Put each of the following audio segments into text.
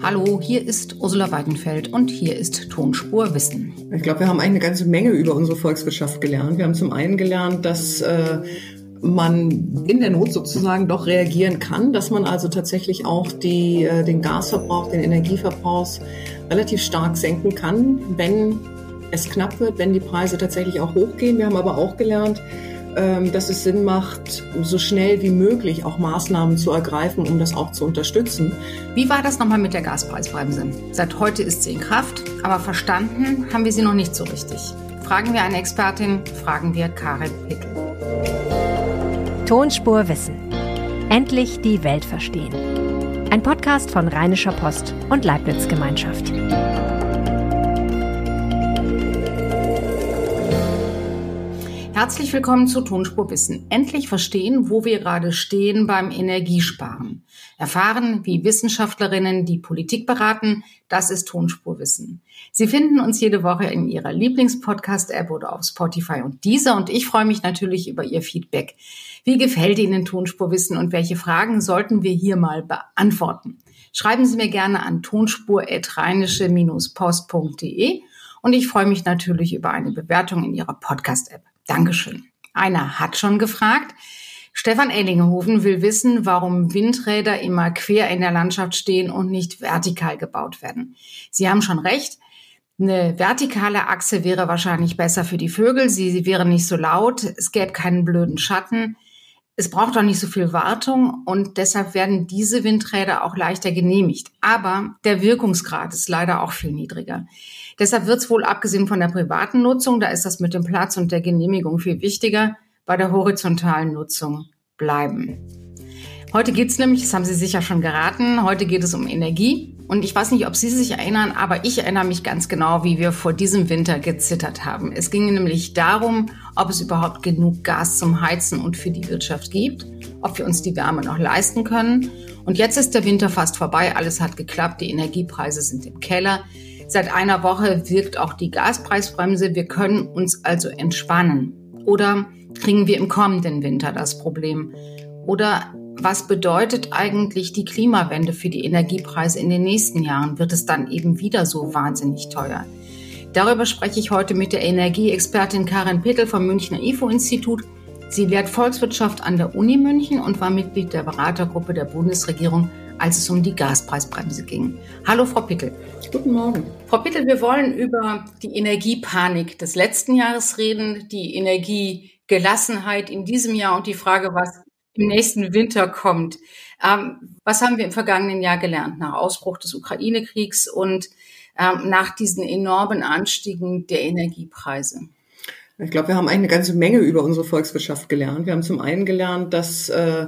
Hallo, hier ist Ursula Weidenfeld und hier ist Tonspur Wissen. Ich glaube, wir haben eine ganze Menge über unsere Volkswirtschaft gelernt. Wir haben zum einen gelernt, dass äh, man in der Not sozusagen doch reagieren kann, dass man also tatsächlich auch die, äh, den Gasverbrauch, den Energieverbrauch relativ stark senken kann, wenn es knapp wird, wenn die Preise tatsächlich auch hochgehen. Wir haben aber auch gelernt, dass es Sinn macht, so schnell wie möglich auch Maßnahmen zu ergreifen, um das auch zu unterstützen. Wie war das nochmal mit der Gaspreisbremse? Seit heute ist sie in Kraft, aber verstanden haben wir sie noch nicht so richtig. Fragen wir eine Expertin, fragen wir Karin Pickel. Tonspur Wissen. Endlich die Welt verstehen. Ein Podcast von Rheinischer Post und Leibniz Gemeinschaft. Herzlich willkommen zu Tonspur Wissen. Endlich verstehen, wo wir gerade stehen beim Energiesparen. Erfahren, wie Wissenschaftlerinnen die Politik beraten, das ist Tonspur Wissen. Sie finden uns jede Woche in Ihrer Lieblingspodcast-App oder auf Spotify und dieser und ich freue mich natürlich über Ihr Feedback. Wie gefällt Ihnen Tonspur Wissen und welche Fragen sollten wir hier mal beantworten? Schreiben Sie mir gerne an tonspur-post.de und ich freue mich natürlich über eine Bewertung in Ihrer Podcast-App. Dankeschön. Einer hat schon gefragt. Stefan Ellinghofen will wissen, warum Windräder immer quer in der Landschaft stehen und nicht vertikal gebaut werden. Sie haben schon recht. Eine vertikale Achse wäre wahrscheinlich besser für die Vögel. Sie, sie wäre nicht so laut. Es gäbe keinen blöden Schatten. Es braucht auch nicht so viel Wartung und deshalb werden diese Windräder auch leichter genehmigt. Aber der Wirkungsgrad ist leider auch viel niedriger. Deshalb wird es wohl abgesehen von der privaten Nutzung, da ist das mit dem Platz und der Genehmigung viel wichtiger, bei der horizontalen Nutzung bleiben. Heute geht es nämlich, das haben Sie sicher schon geraten, heute geht es um Energie. Und ich weiß nicht, ob Sie sich erinnern, aber ich erinnere mich ganz genau, wie wir vor diesem Winter gezittert haben. Es ging nämlich darum, ob es überhaupt genug Gas zum Heizen und für die Wirtschaft gibt, ob wir uns die Wärme noch leisten können. Und jetzt ist der Winter fast vorbei, alles hat geklappt, die Energiepreise sind im Keller. Seit einer Woche wirkt auch die Gaspreisbremse. Wir können uns also entspannen. Oder kriegen wir im kommenden Winter das Problem? Oder was bedeutet eigentlich die Klimawende für die Energiepreise in den nächsten Jahren? Wird es dann eben wieder so wahnsinnig teuer? Darüber spreche ich heute mit der Energieexpertin Karin Petel vom Münchner IFO-Institut. Sie lehrt Volkswirtschaft an der Uni München und war Mitglied der Beratergruppe der Bundesregierung, als es um die Gaspreisbremse ging. Hallo, Frau Pittel. Guten Morgen. Frau Pittel, wir wollen über die Energiepanik des letzten Jahres reden, die Energiegelassenheit in diesem Jahr und die Frage, was im nächsten Winter kommt. Ähm, was haben wir im vergangenen Jahr gelernt nach Ausbruch des Ukraine-Kriegs und ähm, nach diesen enormen Anstiegen der Energiepreise? Ich glaube, wir haben eine ganze Menge über unsere Volkswirtschaft gelernt. Wir haben zum einen gelernt, dass äh,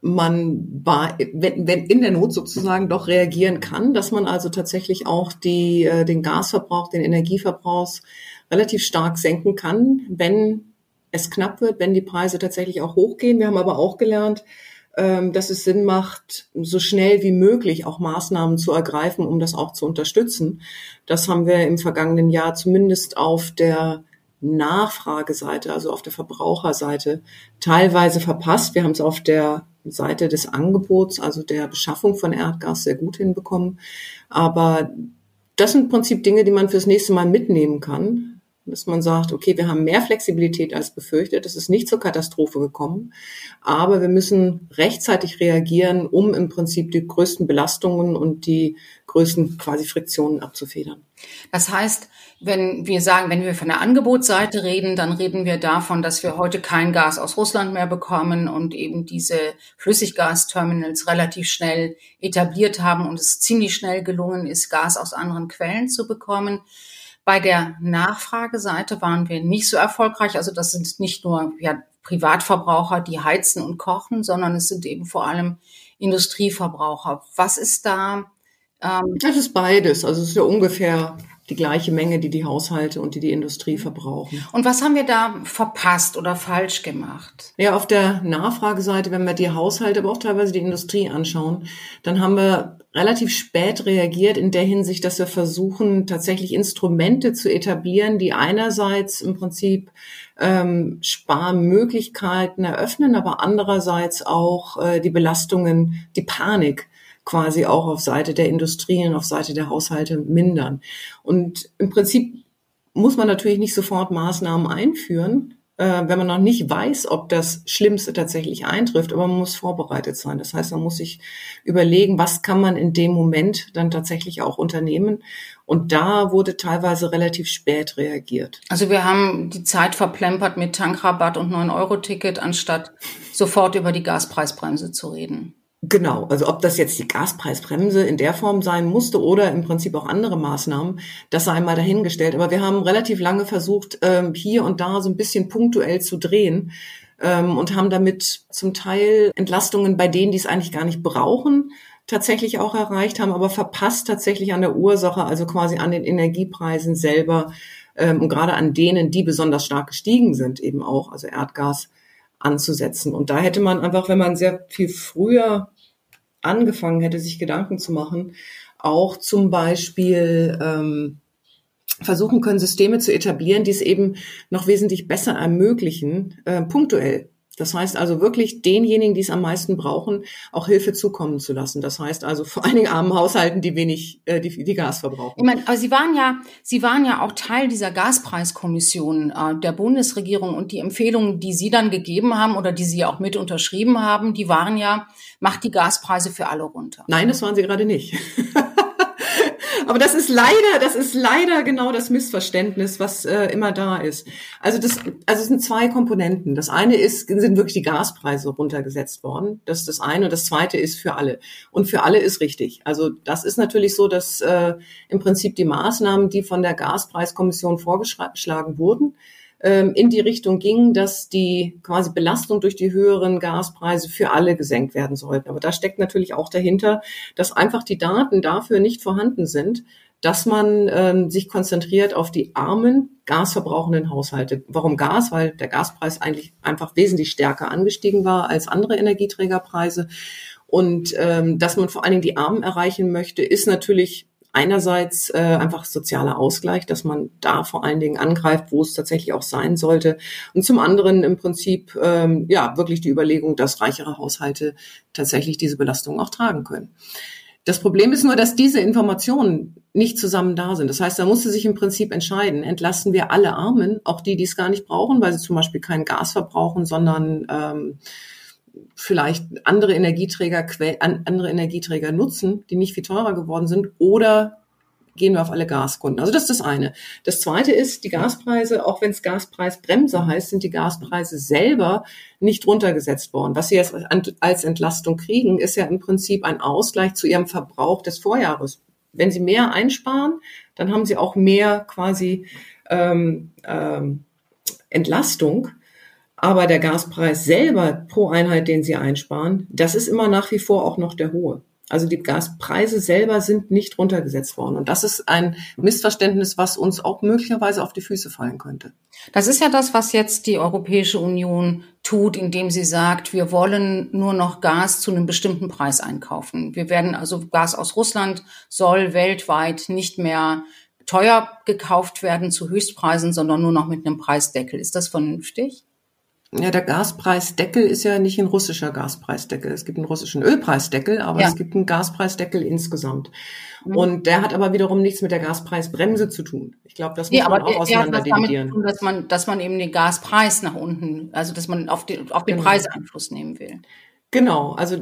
man bei, wenn, wenn in der Not sozusagen doch reagieren kann, dass man also tatsächlich auch die, äh, den Gasverbrauch, den Energieverbrauch relativ stark senken kann, wenn es knapp wird, wenn die Preise tatsächlich auch hochgehen. Wir haben aber auch gelernt, dass es Sinn macht, so schnell wie möglich auch Maßnahmen zu ergreifen, um das auch zu unterstützen. Das haben wir im vergangenen Jahr zumindest auf der Nachfrageseite, also auf der Verbraucherseite, teilweise verpasst. Wir haben es auf der Seite des Angebots, also der Beschaffung von Erdgas, sehr gut hinbekommen. Aber das sind im Prinzip Dinge, die man fürs nächste Mal mitnehmen kann dass man sagt, okay, wir haben mehr Flexibilität als befürchtet, es ist nicht zur Katastrophe gekommen, aber wir müssen rechtzeitig reagieren, um im Prinzip die größten Belastungen und die größten quasi Friktionen abzufedern. Das heißt, wenn wir sagen, wenn wir von der Angebotsseite reden, dann reden wir davon, dass wir heute kein Gas aus Russland mehr bekommen und eben diese Flüssiggasterminals relativ schnell etabliert haben und es ziemlich schnell gelungen ist, Gas aus anderen Quellen zu bekommen. Bei der Nachfrageseite waren wir nicht so erfolgreich. Also das sind nicht nur ja, Privatverbraucher, die heizen und kochen, sondern es sind eben vor allem Industrieverbraucher. Was ist da? Ähm das ist beides. Also es ist ja ungefähr die gleiche Menge, die die Haushalte und die die Industrie verbrauchen. Und was haben wir da verpasst oder falsch gemacht? Ja, auf der Nachfrageseite, wenn wir die Haushalte, aber auch teilweise die Industrie anschauen, dann haben wir relativ spät reagiert in der Hinsicht, dass wir versuchen, tatsächlich Instrumente zu etablieren, die einerseits im Prinzip ähm, Sparmöglichkeiten eröffnen, aber andererseits auch äh, die Belastungen, die Panik quasi auch auf Seite der Industrien, auf Seite der Haushalte mindern. Und im Prinzip muss man natürlich nicht sofort Maßnahmen einführen, äh, wenn man noch nicht weiß, ob das Schlimmste tatsächlich eintrifft, aber man muss vorbereitet sein. Das heißt, man muss sich überlegen, was kann man in dem Moment dann tatsächlich auch unternehmen. Und da wurde teilweise relativ spät reagiert. Also wir haben die Zeit verplempert mit Tankrabatt und 9-Euro-Ticket, anstatt sofort über die Gaspreisbremse zu reden. Genau, also ob das jetzt die Gaspreisbremse in der Form sein musste oder im Prinzip auch andere Maßnahmen, das sei mal dahingestellt. Aber wir haben relativ lange versucht, ähm, hier und da so ein bisschen punktuell zu drehen ähm, und haben damit zum Teil Entlastungen bei denen, die es eigentlich gar nicht brauchen, tatsächlich auch erreicht, haben aber verpasst tatsächlich an der Ursache, also quasi an den Energiepreisen selber ähm, und gerade an denen, die besonders stark gestiegen sind, eben auch, also Erdgas anzusetzen. Und da hätte man einfach, wenn man sehr viel früher angefangen hätte, sich Gedanken zu machen, auch zum Beispiel ähm, versuchen können, Systeme zu etablieren, die es eben noch wesentlich besser ermöglichen, äh, punktuell das heißt also wirklich denjenigen, die es am meisten brauchen, auch Hilfe zukommen zu lassen. Das heißt also vor allen Dingen armen Haushalten, die wenig, äh, die, die Gas verbrauchen. Ich meine, aber Sie waren ja, Sie waren ja auch Teil dieser Gaspreiskommission äh, der Bundesregierung und die Empfehlungen, die Sie dann gegeben haben oder die Sie auch mit unterschrieben haben, die waren ja, macht die Gaspreise für alle runter. Nein, das waren sie gerade nicht. Aber das ist leider, das ist leider genau das Missverständnis, was äh, immer da ist. Also das, also es sind zwei Komponenten. Das eine ist, sind wirklich die Gaspreise runtergesetzt worden. Das ist das eine. Und das zweite ist für alle. Und für alle ist richtig. Also das ist natürlich so, dass äh, im Prinzip die Maßnahmen, die von der Gaspreiskommission vorgeschlagen wurden, ähm, in die Richtung ging, dass die quasi Belastung durch die höheren Gaspreise für alle gesenkt werden sollten. Aber da steckt natürlich auch dahinter, dass einfach die Daten dafür nicht vorhanden sind, dass man ähm, sich konzentriert auf die armen, gasverbrauchenden Haushalte. Warum Gas? Weil der Gaspreis eigentlich einfach wesentlich stärker angestiegen war als andere Energieträgerpreise. Und ähm, dass man vor allen Dingen die Armen erreichen möchte, ist natürlich einerseits äh, einfach sozialer Ausgleich, dass man da vor allen Dingen angreift, wo es tatsächlich auch sein sollte. Und zum anderen im Prinzip ähm, ja wirklich die Überlegung, dass reichere Haushalte tatsächlich diese Belastung auch tragen können. Das Problem ist nur, dass diese Informationen nicht zusammen da sind. Das heißt, da musste sich im Prinzip entscheiden, entlasten wir alle Armen, auch die, die es gar nicht brauchen, weil sie zum Beispiel kein Gas verbrauchen, sondern ähm, vielleicht andere Energieträger, andere Energieträger nutzen, die nicht viel teurer geworden sind, oder gehen wir auf alle Gaskunden. Also das ist das eine. Das zweite ist, die Gaspreise, auch wenn es Gaspreisbremse heißt, sind die Gaspreise selber nicht runtergesetzt worden. Was sie jetzt als Entlastung kriegen, ist ja im Prinzip ein Ausgleich zu ihrem Verbrauch des Vorjahres. Wenn sie mehr einsparen, dann haben sie auch mehr quasi ähm, ähm, Entlastung. Aber der Gaspreis selber pro Einheit, den Sie einsparen, das ist immer nach wie vor auch noch der hohe. Also die Gaspreise selber sind nicht runtergesetzt worden. Und das ist ein Missverständnis, was uns auch möglicherweise auf die Füße fallen könnte. Das ist ja das, was jetzt die Europäische Union tut, indem sie sagt, wir wollen nur noch Gas zu einem bestimmten Preis einkaufen. Wir werden also Gas aus Russland soll weltweit nicht mehr teuer gekauft werden zu Höchstpreisen, sondern nur noch mit einem Preisdeckel. Ist das vernünftig? Ja, der Gaspreisdeckel ist ja nicht ein russischer Gaspreisdeckel. Es gibt einen russischen Ölpreisdeckel, aber ja. es gibt einen Gaspreisdeckel insgesamt. Mhm. Und der hat aber wiederum nichts mit der Gaspreisbremse zu tun. Ich glaube, das muss nee, man auch der, auseinander der dividieren. Tun, dass man, dass man eben den Gaspreis nach unten, also dass man auf den, auf den genau. Preis Einfluss nehmen will. Genau, also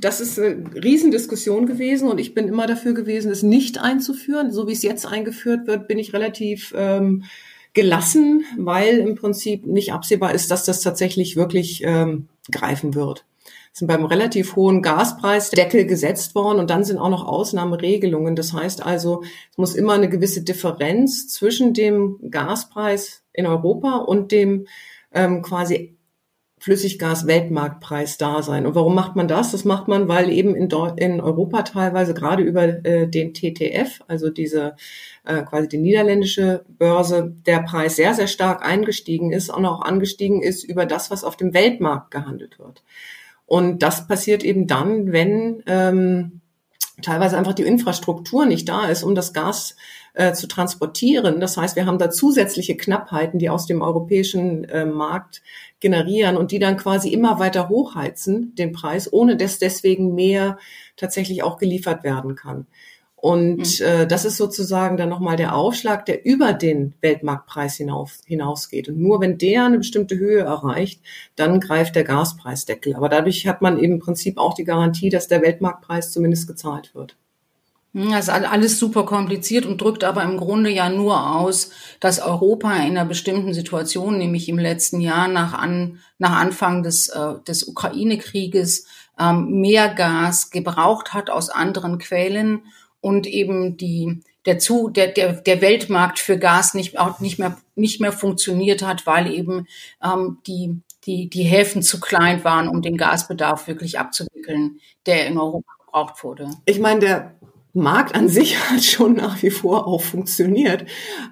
das ist eine Riesendiskussion gewesen und ich bin immer dafür gewesen, es nicht einzuführen. So wie es jetzt eingeführt wird, bin ich relativ ähm, gelassen, weil im Prinzip nicht absehbar ist, dass das tatsächlich wirklich ähm, greifen wird. Es sind beim relativ hohen Gaspreis Deckel gesetzt worden und dann sind auch noch Ausnahmeregelungen. Das heißt also, es muss immer eine gewisse Differenz zwischen dem Gaspreis in Europa und dem ähm, quasi Flüssiggas-Weltmarktpreis da sein. Und warum macht man das? Das macht man, weil eben in, in Europa teilweise gerade über äh, den TTF, also diese äh, quasi die niederländische Börse, der Preis sehr, sehr stark eingestiegen ist und auch angestiegen ist über das, was auf dem Weltmarkt gehandelt wird. Und das passiert eben dann, wenn ähm, teilweise einfach die Infrastruktur nicht da ist, um das Gas äh, zu transportieren. Das heißt, wir haben da zusätzliche Knappheiten, die aus dem europäischen äh, Markt generieren und die dann quasi immer weiter hochheizen, den Preis, ohne dass deswegen mehr tatsächlich auch geliefert werden kann. Und mhm. äh, das ist sozusagen dann nochmal der Aufschlag, der über den Weltmarktpreis hinauf, hinausgeht. Und nur wenn der eine bestimmte Höhe erreicht, dann greift der Gaspreisdeckel. Aber dadurch hat man eben im Prinzip auch die Garantie, dass der Weltmarktpreis zumindest gezahlt wird. Das ist alles super kompliziert und drückt aber im Grunde ja nur aus, dass Europa in einer bestimmten Situation, nämlich im letzten Jahr nach, an, nach Anfang des, äh, des Ukraine-Krieges, ähm, mehr Gas gebraucht hat aus anderen Quellen und eben die, der, zu, der, der, der Weltmarkt für Gas nicht, auch nicht, mehr, nicht mehr funktioniert hat, weil eben ähm, die, die, die Häfen zu klein waren, um den Gasbedarf wirklich abzuwickeln, der in Europa gebraucht wurde. Ich meine, der Markt an sich hat schon nach wie vor auch funktioniert.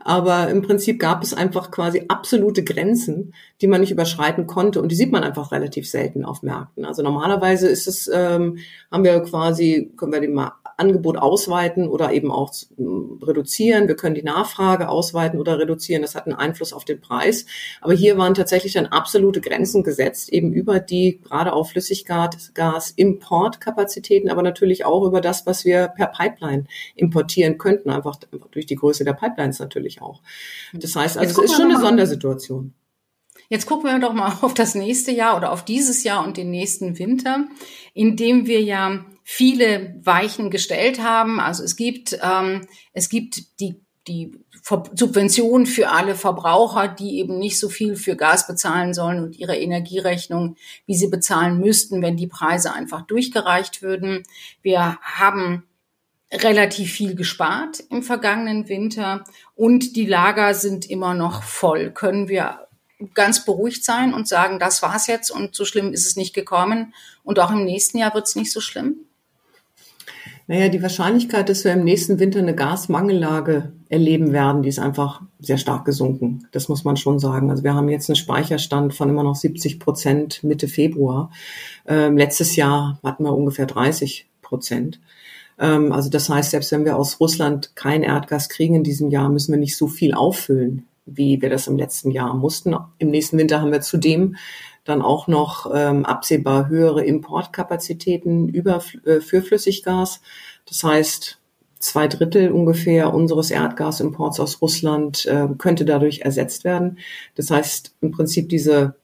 Aber im Prinzip gab es einfach quasi absolute Grenzen, die man nicht überschreiten konnte. Und die sieht man einfach relativ selten auf Märkten. Also normalerweise ist es, ähm, haben wir quasi, können wir den mal Angebot ausweiten oder eben auch reduzieren. Wir können die Nachfrage ausweiten oder reduzieren. Das hat einen Einfluss auf den Preis. Aber hier waren tatsächlich dann absolute Grenzen gesetzt, eben über die gerade auf Flüssiggas-Importkapazitäten, aber natürlich auch über das, was wir per Pipeline importieren könnten, einfach durch die Größe der Pipelines natürlich auch. Das heißt, also es ist schon eine Sondersituation. Jetzt gucken wir doch mal auf das nächste Jahr oder auf dieses Jahr und den nächsten Winter, in dem wir ja viele Weichen gestellt haben. Also es gibt, ähm, es gibt die, die Subventionen für alle Verbraucher, die eben nicht so viel für Gas bezahlen sollen und ihre Energierechnung, wie sie bezahlen müssten, wenn die Preise einfach durchgereicht würden. Wir haben relativ viel gespart im vergangenen Winter und die Lager sind immer noch voll. Können wir ganz beruhigt sein und sagen, das war's jetzt und so schlimm ist es nicht gekommen und auch im nächsten Jahr wird es nicht so schlimm? Naja, die Wahrscheinlichkeit, dass wir im nächsten Winter eine Gasmangellage erleben werden, die ist einfach sehr stark gesunken. Das muss man schon sagen. Also wir haben jetzt einen Speicherstand von immer noch 70 Prozent Mitte Februar. Ähm, letztes Jahr hatten wir ungefähr 30 Prozent. Ähm, also das heißt, selbst wenn wir aus Russland kein Erdgas kriegen in diesem Jahr, müssen wir nicht so viel auffüllen, wie wir das im letzten Jahr mussten. Im nächsten Winter haben wir zudem dann auch noch ähm, absehbar höhere Importkapazitäten über, äh, für Flüssiggas. Das heißt, zwei Drittel ungefähr unseres Erdgasimports aus Russland äh, könnte dadurch ersetzt werden. Das heißt, im Prinzip diese,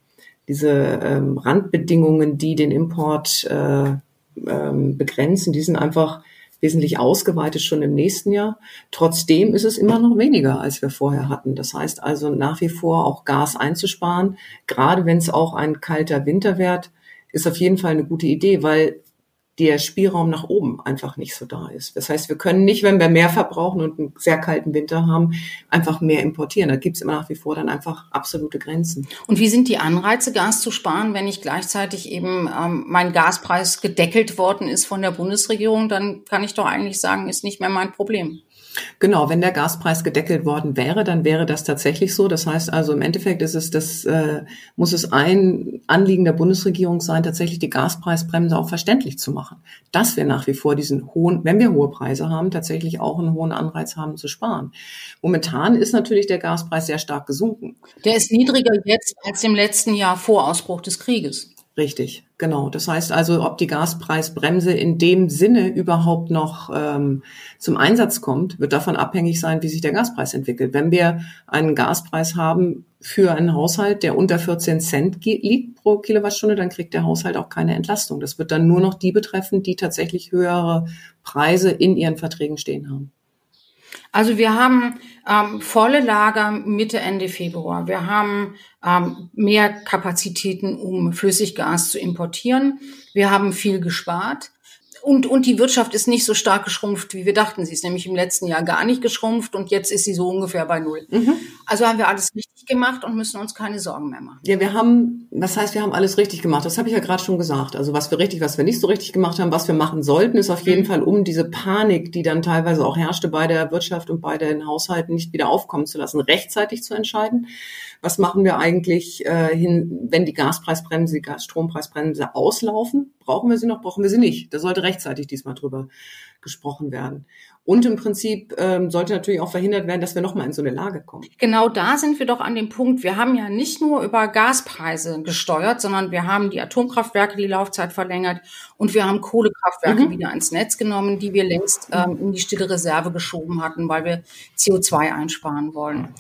diese ähm, Randbedingungen, die den Import äh, ähm, begrenzen, die sind einfach wesentlich ausgeweitet schon im nächsten Jahr. Trotzdem ist es immer noch weniger, als wir vorher hatten. Das heißt also nach wie vor auch Gas einzusparen, gerade wenn es auch ein kalter Winter wird, ist auf jeden Fall eine gute Idee, weil der Spielraum nach oben einfach nicht so da ist. Das heißt, wir können nicht, wenn wir mehr verbrauchen und einen sehr kalten Winter haben, einfach mehr importieren. Da gibt es immer nach wie vor dann einfach absolute Grenzen. Und wie sind die Anreize, Gas zu sparen, wenn nicht gleichzeitig eben ähm, mein Gaspreis gedeckelt worden ist von der Bundesregierung? Dann kann ich doch eigentlich sagen, ist nicht mehr mein Problem. Genau, wenn der Gaspreis gedeckelt worden wäre, dann wäre das tatsächlich so. Das heißt also im Endeffekt ist es, das äh, muss es ein Anliegen der Bundesregierung sein, tatsächlich die Gaspreisbremse auch verständlich zu machen, dass wir nach wie vor diesen hohen, wenn wir hohe Preise haben, tatsächlich auch einen hohen Anreiz haben zu sparen. Momentan ist natürlich der Gaspreis sehr stark gesunken. Der ist niedriger jetzt als im letzten Jahr vor Ausbruch des Krieges. Richtig, genau. Das heißt also, ob die Gaspreisbremse in dem Sinne überhaupt noch ähm, zum Einsatz kommt, wird davon abhängig sein, wie sich der Gaspreis entwickelt. Wenn wir einen Gaspreis haben für einen Haushalt, der unter 14 Cent liegt pro Kilowattstunde, dann kriegt der Haushalt auch keine Entlastung. Das wird dann nur noch die betreffen, die tatsächlich höhere Preise in ihren Verträgen stehen haben. Also wir haben ähm, volle Lager Mitte, Ende Februar. Wir haben ähm, mehr Kapazitäten, um Flüssiggas zu importieren. Wir haben viel gespart. Und, und die Wirtschaft ist nicht so stark geschrumpft, wie wir dachten. Sie ist nämlich im letzten Jahr gar nicht geschrumpft und jetzt ist sie so ungefähr bei Null. Mhm. Also haben wir alles richtig gemacht und müssen uns keine Sorgen mehr machen. Ja, wir haben, was heißt, wir haben alles richtig gemacht? Das habe ich ja gerade schon gesagt. Also was wir richtig, was wir nicht so richtig gemacht haben, was wir machen sollten, ist auf jeden mhm. Fall, um diese Panik, die dann teilweise auch herrschte bei der Wirtschaft und bei den Haushalten, nicht wieder aufkommen zu lassen, rechtzeitig zu entscheiden was machen wir eigentlich äh, hin, wenn die Gaspreisbremse, die Gasstrompreisbremse auslaufen? Brauchen wir sie noch, brauchen wir sie nicht? Da sollte rechtzeitig diesmal drüber gesprochen werden. Und im Prinzip ähm, sollte natürlich auch verhindert werden, dass wir nochmal in so eine Lage kommen. Genau da sind wir doch an dem Punkt. Wir haben ja nicht nur über Gaspreise gesteuert, sondern wir haben die Atomkraftwerke die Laufzeit verlängert und wir haben Kohlekraftwerke mhm. wieder ans Netz genommen, die wir längst ähm, in die stille Reserve geschoben hatten, weil wir CO2 einsparen wollen.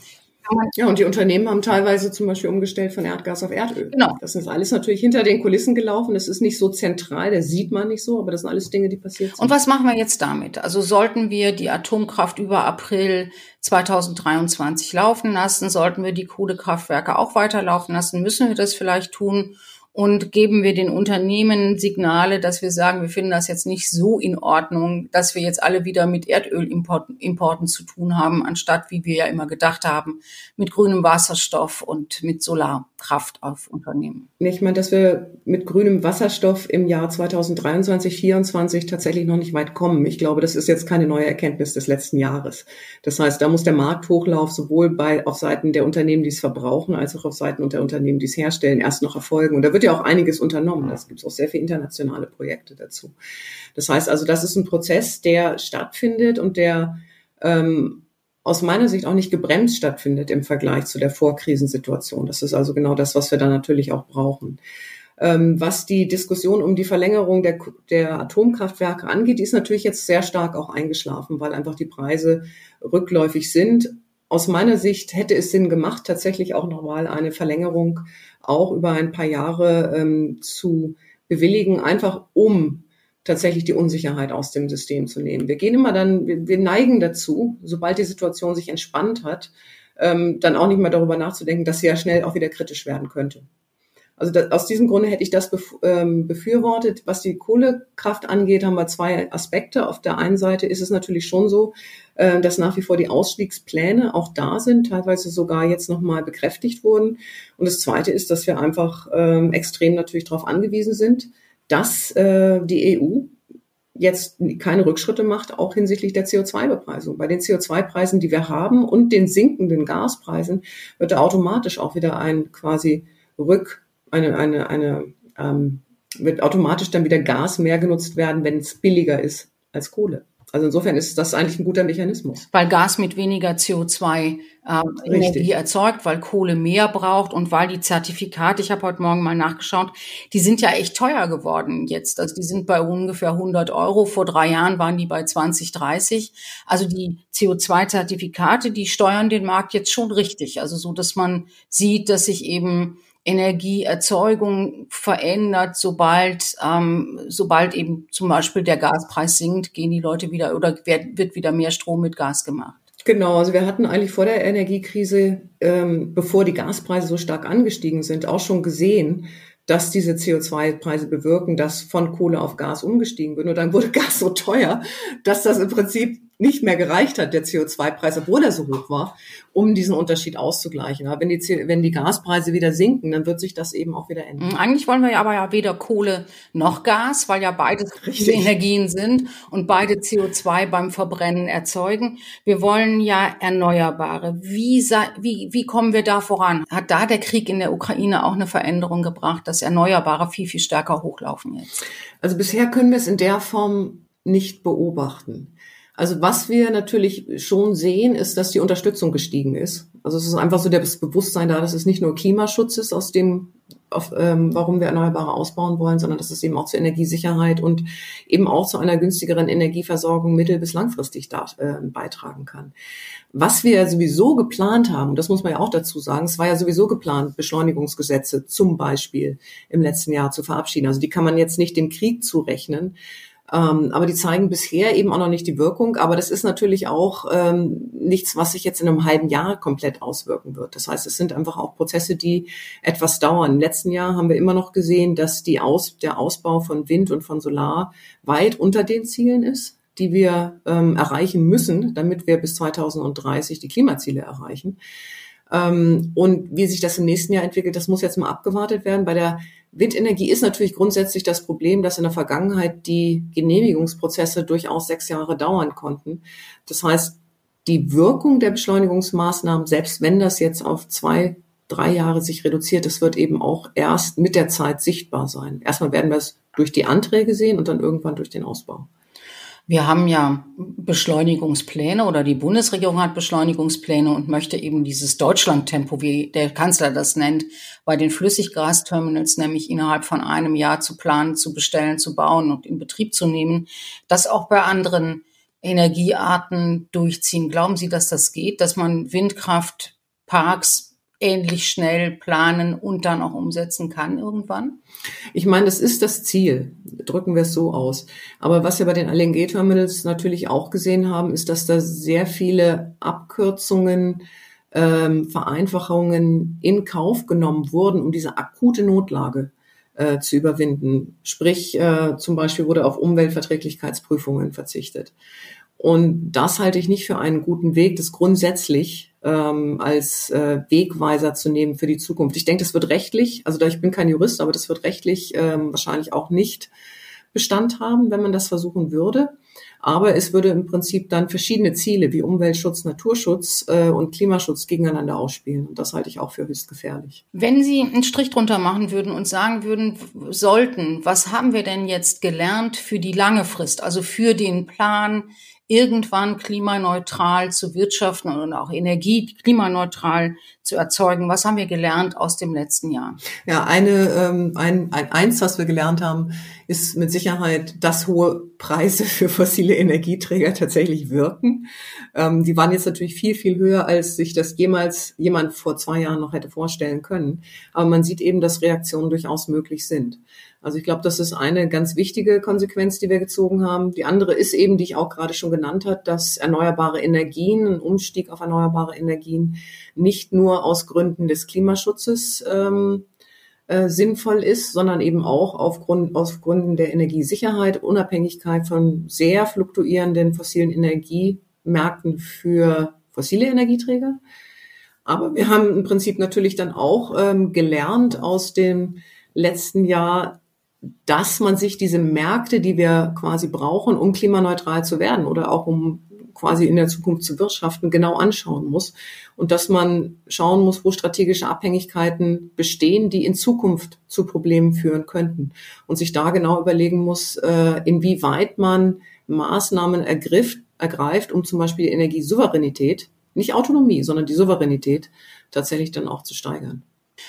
Ja, und die Unternehmen haben teilweise zum Beispiel umgestellt von Erdgas auf Erdöl. Genau. Das ist alles natürlich hinter den Kulissen gelaufen. Das ist nicht so zentral, das sieht man nicht so, aber das sind alles Dinge, die passiert sind. Und was machen wir jetzt damit? Also sollten wir die Atomkraft über April 2023 laufen lassen? Sollten wir die Kohlekraftwerke auch weiterlaufen lassen? Müssen wir das vielleicht tun? Und geben wir den Unternehmen Signale, dass wir sagen, wir finden das jetzt nicht so in Ordnung, dass wir jetzt alle wieder mit Erdölimporten Importen zu tun haben, anstatt, wie wir ja immer gedacht haben, mit grünem Wasserstoff und mit Solarkraft auf Unternehmen. Ich meine, dass wir mit grünem Wasserstoff im Jahr 2023, 2024 tatsächlich noch nicht weit kommen. Ich glaube, das ist jetzt keine neue Erkenntnis des letzten Jahres. Das heißt, da muss der Markthochlauf sowohl bei, auf Seiten der Unternehmen, die es verbrauchen, als auch auf Seiten der Unternehmen, die es herstellen, erst noch erfolgen. Und da wird ja auch einiges unternommen. Es gibt auch sehr viele internationale Projekte dazu. Das heißt also, das ist ein Prozess, der stattfindet und der ähm, aus meiner Sicht auch nicht gebremst stattfindet im Vergleich zu der Vorkrisensituation. Das ist also genau das, was wir da natürlich auch brauchen. Ähm, was die Diskussion um die Verlängerung der, der Atomkraftwerke angeht, die ist natürlich jetzt sehr stark auch eingeschlafen, weil einfach die Preise rückläufig sind aus meiner Sicht hätte es Sinn gemacht, tatsächlich auch nochmal eine Verlängerung auch über ein paar Jahre ähm, zu bewilligen, einfach um tatsächlich die Unsicherheit aus dem System zu nehmen. Wir gehen immer dann, wir, wir neigen dazu, sobald die Situation sich entspannt hat, ähm, dann auch nicht mehr darüber nachzudenken, dass sie ja schnell auch wieder kritisch werden könnte. Also das, aus diesem Grunde hätte ich das ähm, befürwortet. Was die Kohlekraft angeht, haben wir zwei Aspekte. Auf der einen Seite ist es natürlich schon so, äh, dass nach wie vor die Ausstiegspläne auch da sind, teilweise sogar jetzt nochmal bekräftigt wurden. Und das Zweite ist, dass wir einfach ähm, extrem natürlich darauf angewiesen sind, dass äh, die EU jetzt keine Rückschritte macht, auch hinsichtlich der CO2-Bepreisung. Bei den CO2-Preisen, die wir haben und den sinkenden Gaspreisen, wird da automatisch auch wieder ein quasi Rück eine, eine, eine ähm, wird automatisch dann wieder Gas mehr genutzt werden, wenn es billiger ist als Kohle. Also insofern ist das eigentlich ein guter Mechanismus. Weil Gas mit weniger CO2 ähm, Energie erzeugt, weil Kohle mehr braucht und weil die Zertifikate, ich habe heute Morgen mal nachgeschaut, die sind ja echt teuer geworden jetzt. Also die sind bei ungefähr 100 Euro. Vor drei Jahren waren die bei 20, 30. Also die CO2-Zertifikate, die steuern den Markt jetzt schon richtig. Also so, dass man sieht, dass sich eben Energieerzeugung verändert, sobald, ähm, sobald eben zum Beispiel der Gaspreis sinkt, gehen die Leute wieder oder wird, wieder mehr Strom mit Gas gemacht. Genau, also wir hatten eigentlich vor der Energiekrise, ähm, bevor die Gaspreise so stark angestiegen sind, auch schon gesehen, dass diese CO2-Preise bewirken, dass von Kohle auf Gas umgestiegen wird. Und dann wurde Gas so teuer, dass das im Prinzip nicht mehr gereicht hat, der CO2-Preis, obwohl er so hoch war, um diesen Unterschied auszugleichen. Aber wenn die, wenn die Gaspreise wieder sinken, dann wird sich das eben auch wieder ändern. Mhm, eigentlich wollen wir ja aber ja weder Kohle noch Gas, weil ja beide Energien sind und beide CO2 beim Verbrennen erzeugen. Wir wollen ja Erneuerbare. Wie, wie, wie kommen wir da voran? Hat da der Krieg in der Ukraine auch eine Veränderung gebracht, dass Erneuerbare viel, viel stärker hochlaufen jetzt? Also bisher können wir es in der Form nicht beobachten. Also was wir natürlich schon sehen, ist, dass die Unterstützung gestiegen ist. Also es ist einfach so das Bewusstsein da, dass es nicht nur Klimaschutz ist, aus dem, auf, ähm, warum wir Erneuerbare ausbauen wollen, sondern dass es eben auch zur Energiesicherheit und eben auch zu einer günstigeren Energieversorgung mittel- bis langfristig da, äh, beitragen kann. Was wir sowieso geplant haben, das muss man ja auch dazu sagen, es war ja sowieso geplant, Beschleunigungsgesetze zum Beispiel im letzten Jahr zu verabschieden. Also die kann man jetzt nicht dem Krieg zurechnen, ähm, aber die zeigen bisher eben auch noch nicht die Wirkung. Aber das ist natürlich auch ähm, nichts, was sich jetzt in einem halben Jahr komplett auswirken wird. Das heißt, es sind einfach auch Prozesse, die etwas dauern. Im letzten Jahr haben wir immer noch gesehen, dass die Aus, der Ausbau von Wind und von Solar weit unter den Zielen ist, die wir ähm, erreichen müssen, damit wir bis 2030 die Klimaziele erreichen. Ähm, und wie sich das im nächsten Jahr entwickelt, das muss jetzt mal abgewartet werden. Bei der Windenergie ist natürlich grundsätzlich das Problem, dass in der Vergangenheit die Genehmigungsprozesse durchaus sechs Jahre dauern konnten. Das heißt, die Wirkung der Beschleunigungsmaßnahmen, selbst wenn das jetzt auf zwei, drei Jahre sich reduziert, das wird eben auch erst mit der Zeit sichtbar sein. Erstmal werden wir es durch die Anträge sehen und dann irgendwann durch den Ausbau. Wir haben ja Beschleunigungspläne oder die Bundesregierung hat Beschleunigungspläne und möchte eben dieses Deutschlandtempo, wie der Kanzler das nennt, bei den Flüssiggasterminals, nämlich innerhalb von einem Jahr zu planen, zu bestellen, zu bauen und in Betrieb zu nehmen, das auch bei anderen Energiearten durchziehen. Glauben Sie, dass das geht, dass man Windkraftparks ähnlich schnell planen und dann auch umsetzen kann irgendwann? Ich meine, das ist das Ziel. Drücken wir es so aus. Aber was wir bei den LNG-Terminals natürlich auch gesehen haben, ist, dass da sehr viele Abkürzungen, ähm, Vereinfachungen in Kauf genommen wurden, um diese akute Notlage äh, zu überwinden. Sprich, äh, zum Beispiel wurde auf Umweltverträglichkeitsprüfungen verzichtet. Und das halte ich nicht für einen guten Weg, das grundsätzlich ähm, als äh, Wegweiser zu nehmen für die Zukunft. Ich denke, das wird rechtlich, also da ich bin kein Jurist, aber das wird rechtlich ähm, wahrscheinlich auch nicht Bestand haben, wenn man das versuchen würde. Aber es würde im Prinzip dann verschiedene Ziele wie Umweltschutz, Naturschutz äh, und Klimaschutz gegeneinander ausspielen. Und das halte ich auch für höchst gefährlich. Wenn Sie einen Strich drunter machen würden und sagen würden, sollten, was haben wir denn jetzt gelernt für die lange Frist, also für den Plan, irgendwann klimaneutral zu wirtschaften und auch Energie klimaneutral zu erzeugen. Was haben wir gelernt aus dem letzten Jahr? Ja, eine, ähm, ein, ein, eins, was wir gelernt haben, ist mit Sicherheit, dass hohe Preise für fossile Energieträger tatsächlich wirken. Ähm, die waren jetzt natürlich viel, viel höher, als sich das jemals jemand vor zwei Jahren noch hätte vorstellen können. Aber man sieht eben, dass Reaktionen durchaus möglich sind. Also ich glaube, das ist eine ganz wichtige Konsequenz, die wir gezogen haben. Die andere ist eben, die ich auch gerade schon genannt hat, dass erneuerbare Energien, ein Umstieg auf erneuerbare Energien nicht nur aus Gründen des Klimaschutzes ähm, äh, sinnvoll ist, sondern eben auch aufgrund, aus Gründen der Energiesicherheit, Unabhängigkeit von sehr fluktuierenden fossilen Energiemärkten für fossile Energieträger. Aber wir haben im Prinzip natürlich dann auch ähm, gelernt aus dem letzten Jahr, dass man sich diese Märkte, die wir quasi brauchen, um klimaneutral zu werden oder auch um quasi in der Zukunft zu wirtschaften, genau anschauen muss und dass man schauen muss, wo strategische Abhängigkeiten bestehen, die in Zukunft zu Problemen führen könnten und sich da genau überlegen muss, äh, inwieweit man Maßnahmen ergriff, ergreift, um zum Beispiel die Energiesouveränität, nicht Autonomie, sondern die Souveränität tatsächlich dann auch zu steigern.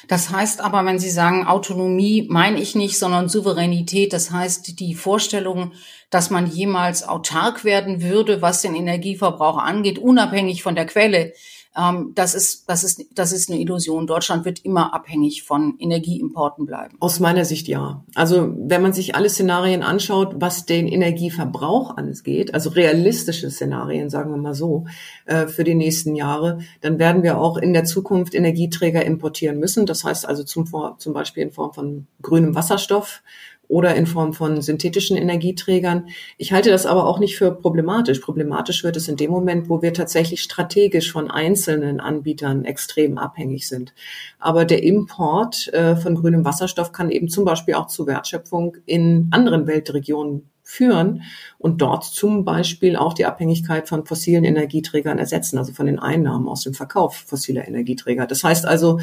Das heißt aber, wenn Sie sagen Autonomie, meine ich nicht, sondern Souveränität. Das heißt die Vorstellung, dass man jemals autark werden würde, was den Energieverbrauch angeht, unabhängig von der Quelle. Ähm, das, ist, das, ist, das ist eine Illusion. Deutschland wird immer abhängig von Energieimporten bleiben. Aus meiner Sicht ja. Also wenn man sich alle Szenarien anschaut, was den Energieverbrauch angeht, also realistische Szenarien, sagen wir mal so, äh, für die nächsten Jahre, dann werden wir auch in der Zukunft Energieträger importieren müssen. Das heißt also zum, zum Beispiel in Form von grünem Wasserstoff oder in Form von synthetischen Energieträgern. Ich halte das aber auch nicht für problematisch. Problematisch wird es in dem Moment, wo wir tatsächlich strategisch von einzelnen Anbietern extrem abhängig sind. Aber der Import äh, von grünem Wasserstoff kann eben zum Beispiel auch zu Wertschöpfung in anderen Weltregionen führen und dort zum Beispiel auch die Abhängigkeit von fossilen Energieträgern ersetzen, also von den Einnahmen aus dem Verkauf fossiler Energieträger. Das heißt also,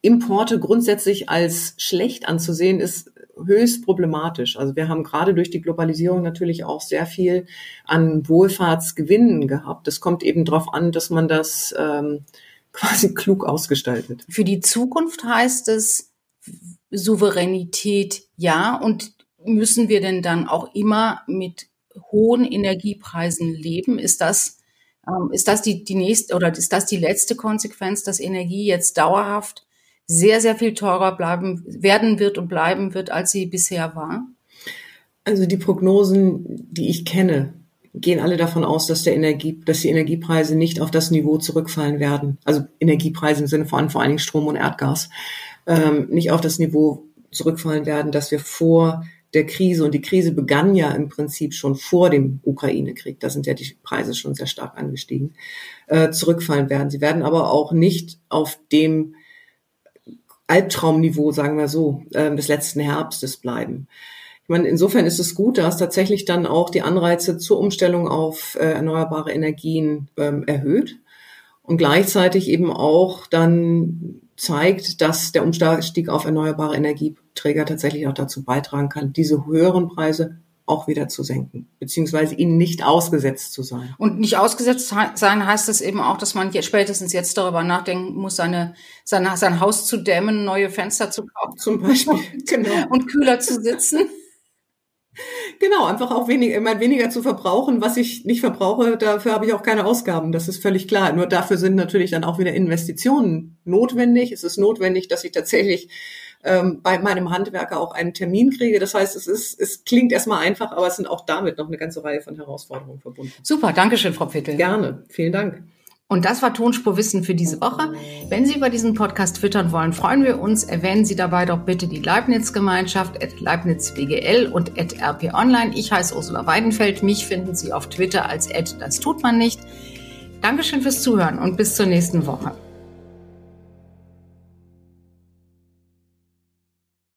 Importe grundsätzlich als schlecht anzusehen, ist höchst problematisch. Also wir haben gerade durch die Globalisierung natürlich auch sehr viel an Wohlfahrtsgewinnen gehabt. Es kommt eben darauf an, dass man das ähm, quasi klug ausgestaltet. Für die Zukunft heißt es Souveränität ja. Und müssen wir denn dann auch immer mit hohen Energiepreisen leben? Ist das ähm, ist das die, die nächste oder ist das die letzte Konsequenz, dass Energie jetzt dauerhaft sehr, sehr viel teurer bleiben, werden wird und bleiben wird, als sie bisher war? Also die Prognosen, die ich kenne, gehen alle davon aus, dass der Energie, dass die Energiepreise nicht auf das Niveau zurückfallen werden. Also Energiepreise im Sinne von vor allen Dingen Strom und Erdgas, ähm, nicht auf das Niveau zurückfallen werden, dass wir vor der Krise, und die Krise begann ja im Prinzip schon vor dem Ukraine-Krieg, da sind ja die Preise schon sehr stark angestiegen, äh, zurückfallen werden. Sie werden aber auch nicht auf dem Albtraumniveau, sagen wir so, äh, des letzten Herbstes bleiben. Ich meine, insofern ist es gut, dass tatsächlich dann auch die Anreize zur Umstellung auf äh, erneuerbare Energien ähm, erhöht und gleichzeitig eben auch dann zeigt, dass der Umstieg auf erneuerbare Energieträger tatsächlich auch dazu beitragen kann, diese höheren Preise auch wieder zu senken, beziehungsweise ihnen nicht ausgesetzt zu sein. Und nicht ausgesetzt sein heißt es eben auch, dass man jetzt, spätestens jetzt darüber nachdenken muss, seine, sein, sein Haus zu dämmen, neue Fenster zu kaufen. Zum Beispiel, genau. Und kühler zu sitzen. Genau, einfach auch weniger, immer weniger zu verbrauchen. Was ich nicht verbrauche, dafür habe ich auch keine Ausgaben. Das ist völlig klar. Nur dafür sind natürlich dann auch wieder Investitionen notwendig. Es ist notwendig, dass ich tatsächlich ähm, bei meinem Handwerker auch einen Termin kriege. Das heißt, es ist, es klingt erstmal einfach, aber es sind auch damit noch eine ganze Reihe von Herausforderungen verbunden. Super, Dankeschön, Frau Pittel. Gerne, vielen Dank. Und das war Tonspurwissen für diese Woche. Wenn Sie über diesen Podcast twittern wollen, freuen wir uns. Erwähnen Sie dabei doch bitte die Leibniz-Gemeinschaft, at LeibnizBGL und at RP Online. Ich heiße Ursula Weidenfeld. Mich finden Sie auf Twitter als at das tut man nicht. Dankeschön fürs Zuhören und bis zur nächsten Woche.